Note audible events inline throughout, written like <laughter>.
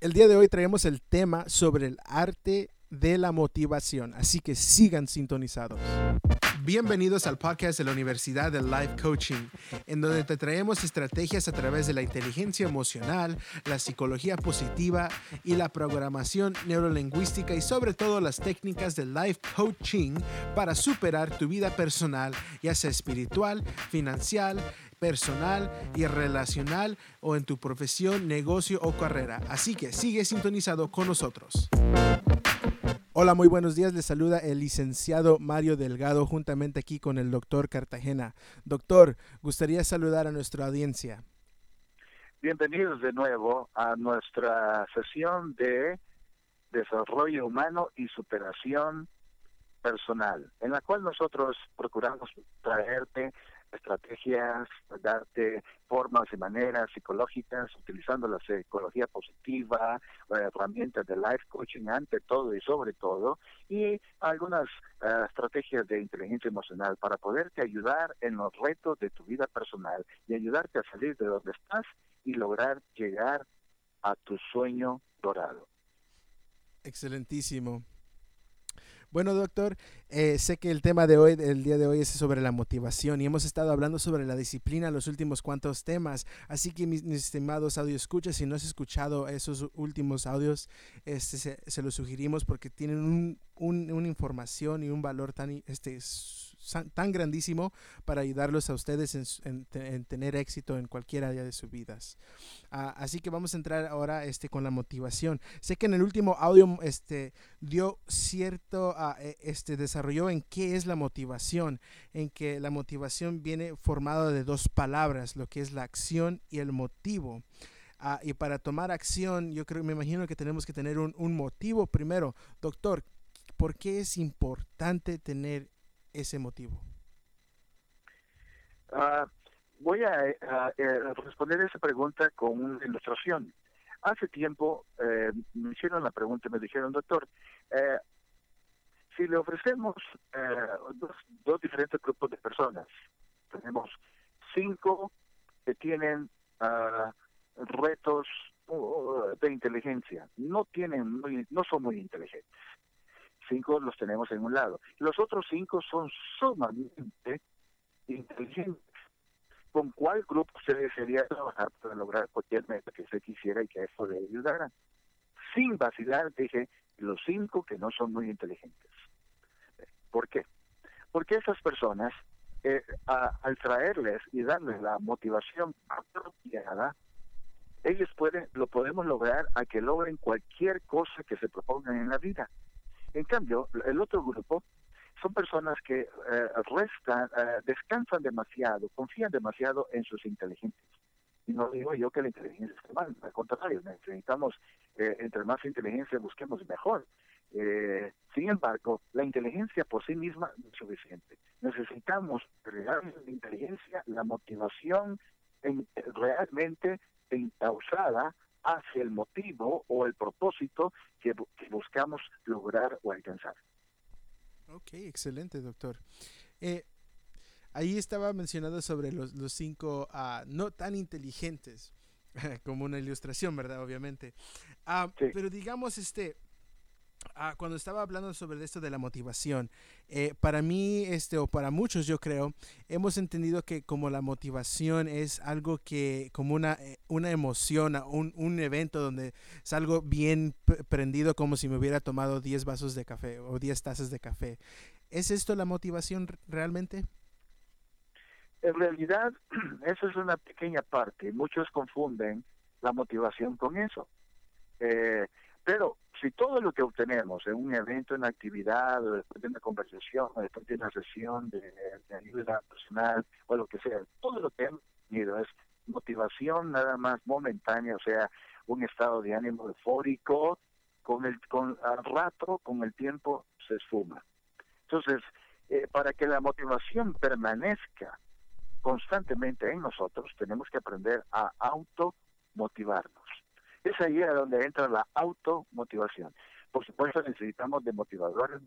El día de hoy traemos el tema sobre el arte de la motivación, así que sigan sintonizados. Bienvenidos al podcast de la Universidad de Life Coaching, en donde te traemos estrategias a través de la inteligencia emocional, la psicología positiva y la programación neurolingüística y sobre todo las técnicas de life coaching para superar tu vida personal, ya sea espiritual, financiera, personal y relacional o en tu profesión, negocio o carrera. Así que sigue sintonizado con nosotros. Hola, muy buenos días. Les saluda el licenciado Mario Delgado juntamente aquí con el doctor Cartagena. Doctor, gustaría saludar a nuestra audiencia. Bienvenidos de nuevo a nuestra sesión de desarrollo humano y superación personal, en la cual nosotros procuramos traerte estrategias, darte formas y maneras psicológicas, utilizando la psicología positiva, herramientas de life coaching ante todo y sobre todo, y algunas eh, estrategias de inteligencia emocional para poderte ayudar en los retos de tu vida personal y ayudarte a salir de donde estás y lograr llegar a tu sueño dorado. Excelentísimo. Bueno, doctor, eh, sé que el tema de hoy, el día de hoy, es sobre la motivación y hemos estado hablando sobre la disciplina los últimos cuantos temas. Así que mis, estimados audio escuchas, si no has escuchado esos últimos audios, este, se, los sugerimos porque tienen una información y un valor tan este, tan grandísimo para ayudarlos a ustedes en, tener éxito en cualquier área de sus vidas. Ah, así que vamos a entrar ahora este, con la motivación. Sé que en el último audio este, dio cierto, uh, este, desarrolló en qué es la motivación, en que la motivación viene formada de dos palabras, lo que es la acción y el motivo. Uh, y para tomar acción, yo creo, me imagino que tenemos que tener un, un motivo primero. Doctor, ¿por qué es importante tener ese motivo? Ah, voy a, eh, responder esa pregunta con una ilustración. Hace tiempo eh, me hicieron la pregunta me dijeron, doctor, eh, si le ofrecemos dos, dos, diferentes grupos de personas, tenemos cinco que tienen ah, retos uh, de inteligencia, no tienen, no son muy inteligentes cinco los tenemos en un lado. Los otros cinco son sumamente inteligentes. ¿Con cuál grupo se desearía trabajar para lograr cualquier meta que se quisiera y que eso le ayudara? Sin vacilar, dije, los cinco que no son muy inteligentes. ¿Por qué? Porque esas personas, eh, al traerles y darles la motivación apropiada, ellos pueden, lo podemos lograr a que logren cualquier cosa que se propongan en la vida. En cambio, el otro grupo son personas que eh, restan, eh, descansan demasiado, confían demasiado en sus inteligencias. Y no digo yo que la inteligencia esté mal, al contrario, necesitamos, eh, entre más inteligencia busquemos mejor. sin embargo, la inteligencia por sí misma no es suficiente. Necesitamos la inteligencia, la motivación en, realmente encausada hacia el motivo o el propósito que, buscamos lograr o alcanzar. Ok, excelente, doctor. Eh, ahí estaba mencionado sobre los, los cinco uh, no tan inteligentes, <laughs> como una ilustración, ¿verdad? Obviamente. Uh, Pero digamos, este, Ah, cuando estaba hablando sobre esto de la motivación, eh, para mí, este, o para muchos yo creo, hemos entendido que como la motivación es algo que, como una, eh, una emoción, un, un evento donde salgo bien prendido como si me hubiera tomado 10 vasos de café o 10 tazas de café. ¿Es esto la motivación realmente? En realidad, <clears throat> eso es una pequeña parte. Muchos confunden la motivación con eso. Eh, pero si todo lo que obtenemos en un evento, en actividad, o después de una conversación, o después de una sesión de, ayuda personal, o lo que sea, todo lo que hemos tenido es motivación nada más momentánea, o sea, un estado de ánimo eufórico, con el con al rato, con el tiempo se esfuma. Entonces, eh, para que la motivación permanezca constantemente en nosotros, tenemos que aprender a automotivarnos. Es ahí a donde entra la automotivación. Por supuesto necesitamos de motivadores,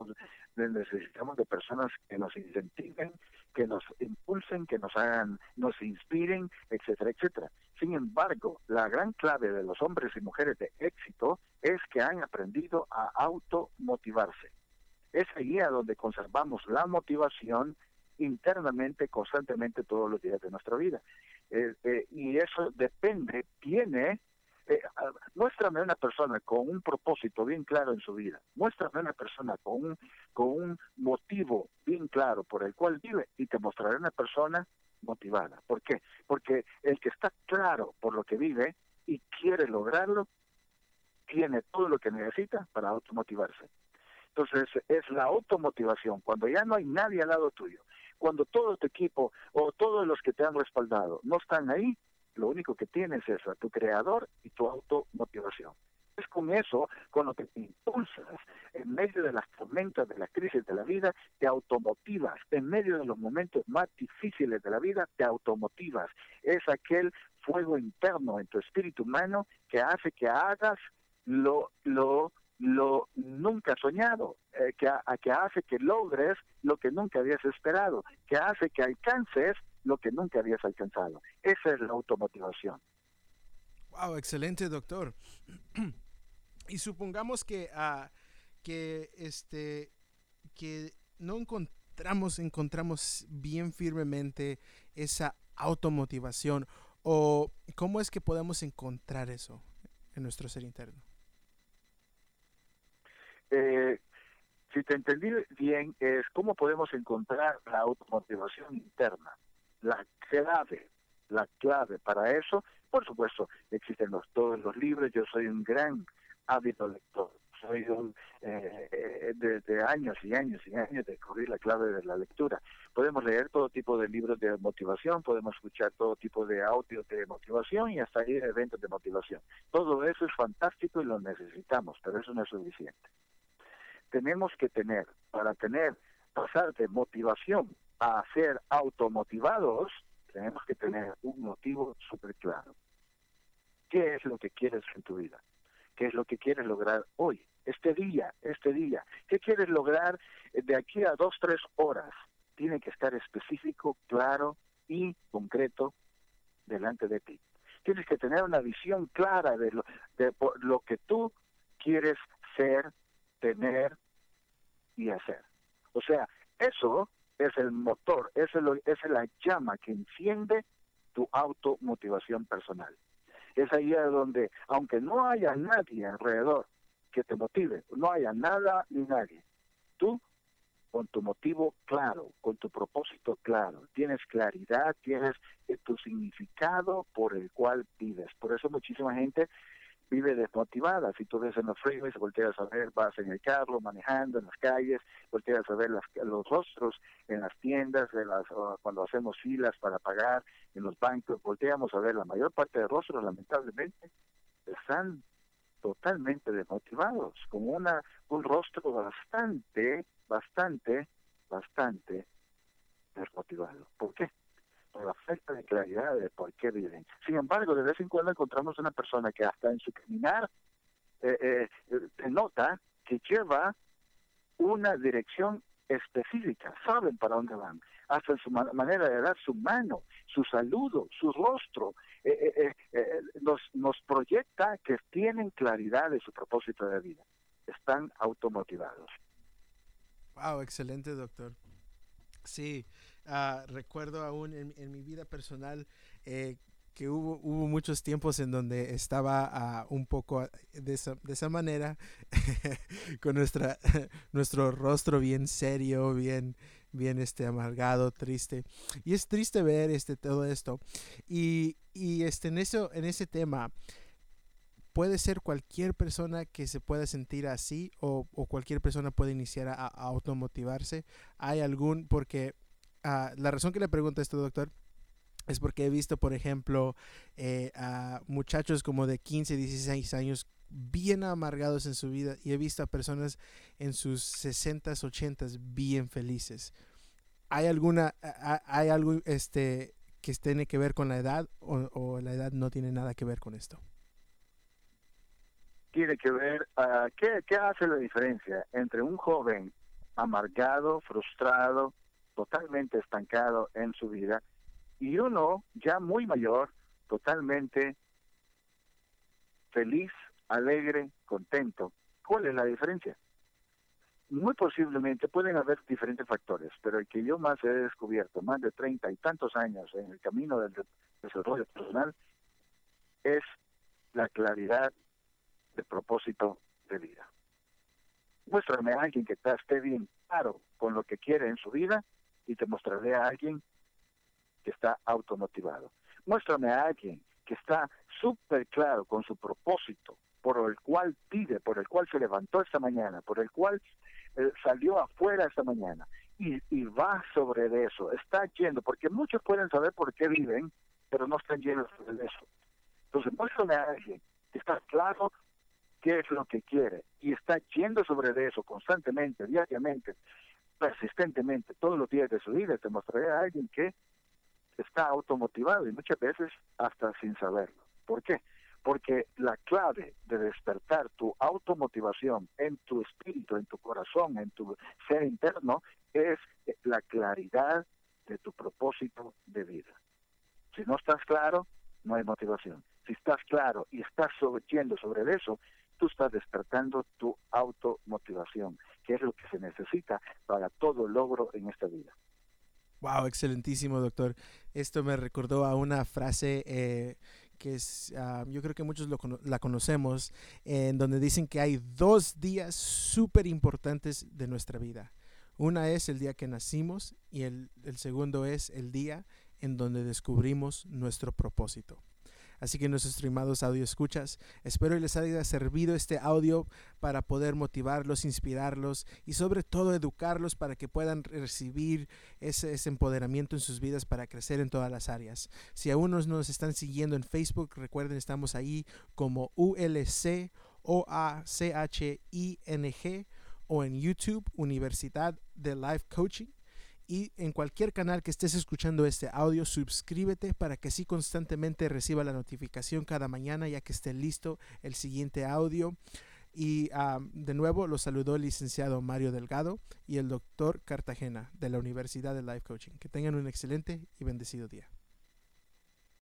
necesitamos de personas que nos incentiven, que nos impulsen, que nos hagan, nos inspiren, etcétera, etcétera. Sin embargo, la gran clave de los hombres y mujeres de éxito es que han aprendido a automotivarse. Es ahí a donde conservamos la motivación internamente, constantemente, todos los días de nuestra vida. Eh, eh, y eso depende, tiene, eh, muéstrame una persona con un propósito bien claro en su vida, muéstrame una persona con un, con un motivo bien claro por el cual vive y te mostraré una persona motivada. ¿Por qué? Porque el que está claro por lo que vive y quiere lograrlo, tiene todo lo que necesita para automotivarse. Entonces es la automotivación, cuando ya no hay nadie al lado tuyo, cuando todo tu equipo o todos los que te han respaldado no están ahí, lo único que tienes es a tu creador y tu automotivación. Es con eso con lo que te impulsas en medio de las tormentas, de las crisis de la vida, te automotivas. En medio de los momentos más difíciles de la vida, te automotivas. Es aquel fuego interno en tu espíritu humano que hace que hagas lo, lo lo nunca soñado, eh, que, que hace que logres lo que nunca habías esperado, que hace que alcances lo que nunca habías alcanzado. Esa es la automotivación. Wow, excelente, doctor. <clears throat> y supongamos que, uh, que, este, que no encontramos, encontramos bien firmemente esa automotivación o cómo es que podemos encontrar eso en nuestro ser interno. Eh, si te entendí bien, es cómo podemos encontrar la automotivación interna. La clave, la clave para eso, por supuesto, existen los, todos los libros, yo soy un gran hábito lector, soy un, eh, desde años y años y años descubrir la clave de la lectura. Podemos leer todo tipo de libros de motivación, podemos escuchar todo tipo de audios de motivación y hasta ir a eventos de motivación. Todo eso es fantástico y lo necesitamos, pero eso no es suficiente tenemos que tener, para tener, pasar de motivación a ser automotivados, tenemos que tener un motivo súper claro. ¿Qué es lo que quieres en tu vida? ¿Qué es lo que quieres lograr hoy, este día, este día? ¿Qué quieres lograr de aquí a dos, tres horas? Tiene que estar específico, claro y concreto delante de ti. Tienes que tener una visión clara de lo, de lo que tú quieres ser, tener y hacer. O sea, eso es el motor, esa es, la llama que enciende tu automotivación personal. Es ahí donde, aunque no haya nadie alrededor que te motive, no haya nada ni nadie, tú con tu motivo claro, con tu propósito claro, tienes claridad, tienes eh, tu significado por el cual vives. Por eso muchísima gente vive desmotivada. Si tú ves en los freeways, volteas a ver, vas en el carro, manejando en las calles, volteas a ver los rostros en las tiendas, las, cuando hacemos filas para pagar en los bancos, volteamos a ver la mayor parte de rostros, lamentablemente, están totalmente desmotivados, con una un rostro bastante, bastante, bastante desmotivado. ¿Por qué? Por la falta de claridad de por qué viven. Sin embargo, de vez en cuando encontramos una persona que hasta en su caminar eh, eh, nota que lleva una dirección específica, saben para dónde van, hasta en su manera de dar su mano, su saludo, su rostro, eh, eh, nos, nos proyecta que tienen claridad de su propósito de vida, están automotivados. Wow, excelente doctor. Sí, Ah, recuerdo aún en, mi vida personal eh, que hubo, hubo muchos tiempos en donde estaba ah, un poco de esa, de esa manera, <laughs> con nuestra, <laughs> nuestro rostro bien serio, bien, bien este, amargado, triste. Y es triste ver este, todo esto. Y, y este, en, eso, en ese tema, puede ser cualquier persona que se pueda sentir así o, o cualquier persona puede iniciar a, a, automotivarse. Hay algún, porque Ah, la razón que le pregunto esto, doctor, es porque he visto, por ejemplo, eh, a muchachos como de 15, 16 años bien amargados en su vida y he visto a personas en sus 60, 80 bien felices. ¿Hay alguna, hay algo este, que tiene que ver con la edad o, o la edad no tiene nada que ver con esto? tiene que ver, uh, ¿qué, ¿qué hace la diferencia entre un joven amargado, frustrado, totalmente estancado en su vida, y uno ya muy mayor, totalmente feliz, alegre, contento. ¿Cuál es la diferencia? Muy posiblemente pueden haber diferentes factores, pero el que yo más he descubierto, más de treinta y tantos años en el camino del desarrollo personal, es la claridad de propósito de vida. Muéstrame a alguien que esté bien claro con lo que quiere en su vida y te mostraré a alguien que está automotivado. Muéstrame a alguien que está súper claro con su propósito, por el cual pide, por el cual se levantó esta mañana, por el cual eh, salió afuera esta mañana y, y va sobre eso, está yendo, porque muchos pueden saber por qué viven, pero no están llenos de eso. Entonces, muéstrame a alguien que está claro qué es lo que quiere y está yendo sobre eso constantemente, diariamente, persistentemente, todos los días de su vida, te mostraré a alguien que está automotivado y muchas veces hasta sin saberlo. ¿Por qué? Porque la clave de despertar tu automotivación en tu espíritu, en tu corazón, en tu ser interno, es la claridad de tu propósito de vida. Si no estás claro, no hay motivación. Si estás claro y estás yendo sobre eso, tú estás despertando tu automotivación, que es lo que se necesita para todo logro en esta vida. Wow, excelentísimo, doctor. Esto me recordó a una frase eh, que es, ah, yo creo que muchos la conocemos, en donde dicen que hay dos días súper importantes de nuestra vida. Una es el día que nacimos y el segundo es el día en donde descubrimos nuestro propósito. Así que nuestros estimados audio escuchas, espero les haya servido este audio para poder motivarlos, inspirarlos y sobre todo educarlos para que puedan recibir ese, empoderamiento en sus vidas para crecer en todas las áreas. Si aún no nos están siguiendo en Facebook, recuerden, estamos ahí como ULC o A C H I N G o en YouTube Universidad de Life Coaching y en cualquier canal que estés escuchando este audio, suscríbete para que así constantemente reciba la notificación cada mañana ya que esté listo el siguiente audio. Y de nuevo los saludó el licenciado Mario Delgado y el doctor Cartagena de la Universidad de Life Coaching. Que tengan un excelente y bendecido día.